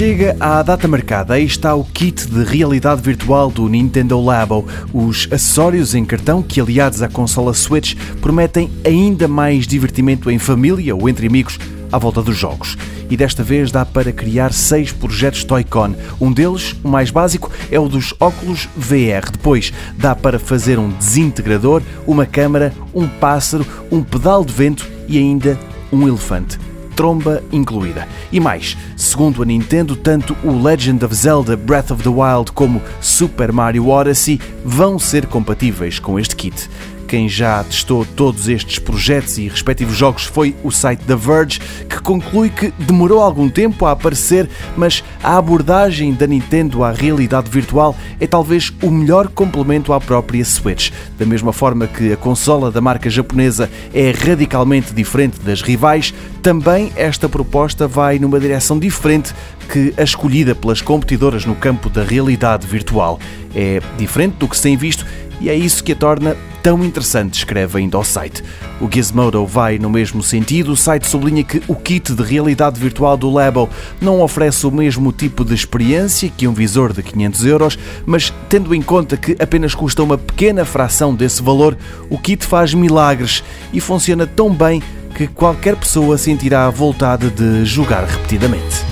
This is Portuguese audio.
Chega à data marcada, aí está o kit de realidade virtual do Nintendo Labo. Os acessórios em cartão que, aliados à consola Switch, prometem ainda mais divertimento em família ou entre amigos à volta dos jogos. E desta vez dá para criar seis projetos Toy-Con. Um deles, o mais básico, é o dos óculos VR. Depois dá para fazer um desintegrador, uma câmara, um pássaro, um pedal de vento e ainda um elefante tromba incluída. E mais, segundo a Nintendo, tanto o Legend of Zelda Breath of the Wild como Super Mario Odyssey vão ser compatíveis com este kit. Quem já testou todos estes projetos e respectivos jogos foi o site The Verge, que conclui que demorou algum tempo a aparecer, mas a abordagem da Nintendo à realidade virtual é talvez o melhor complemento à própria Switch. Da mesma forma que a consola da marca japonesa é radicalmente diferente das rivais, também esta proposta vai numa direção diferente que a escolhida pelas competidoras no campo da realidade virtual. É diferente do que se tem visto e é isso que a torna tão interessante, escreve ainda ao site. O Gizmodo vai no mesmo sentido. O site sublinha que o kit de realidade virtual do Labo não oferece o mesmo tipo de experiência que um visor de 500 euros, mas tendo em conta que apenas custa uma pequena fração desse valor, o kit faz milagres e funciona tão bem que qualquer pessoa sentirá a vontade de jogar repetidamente.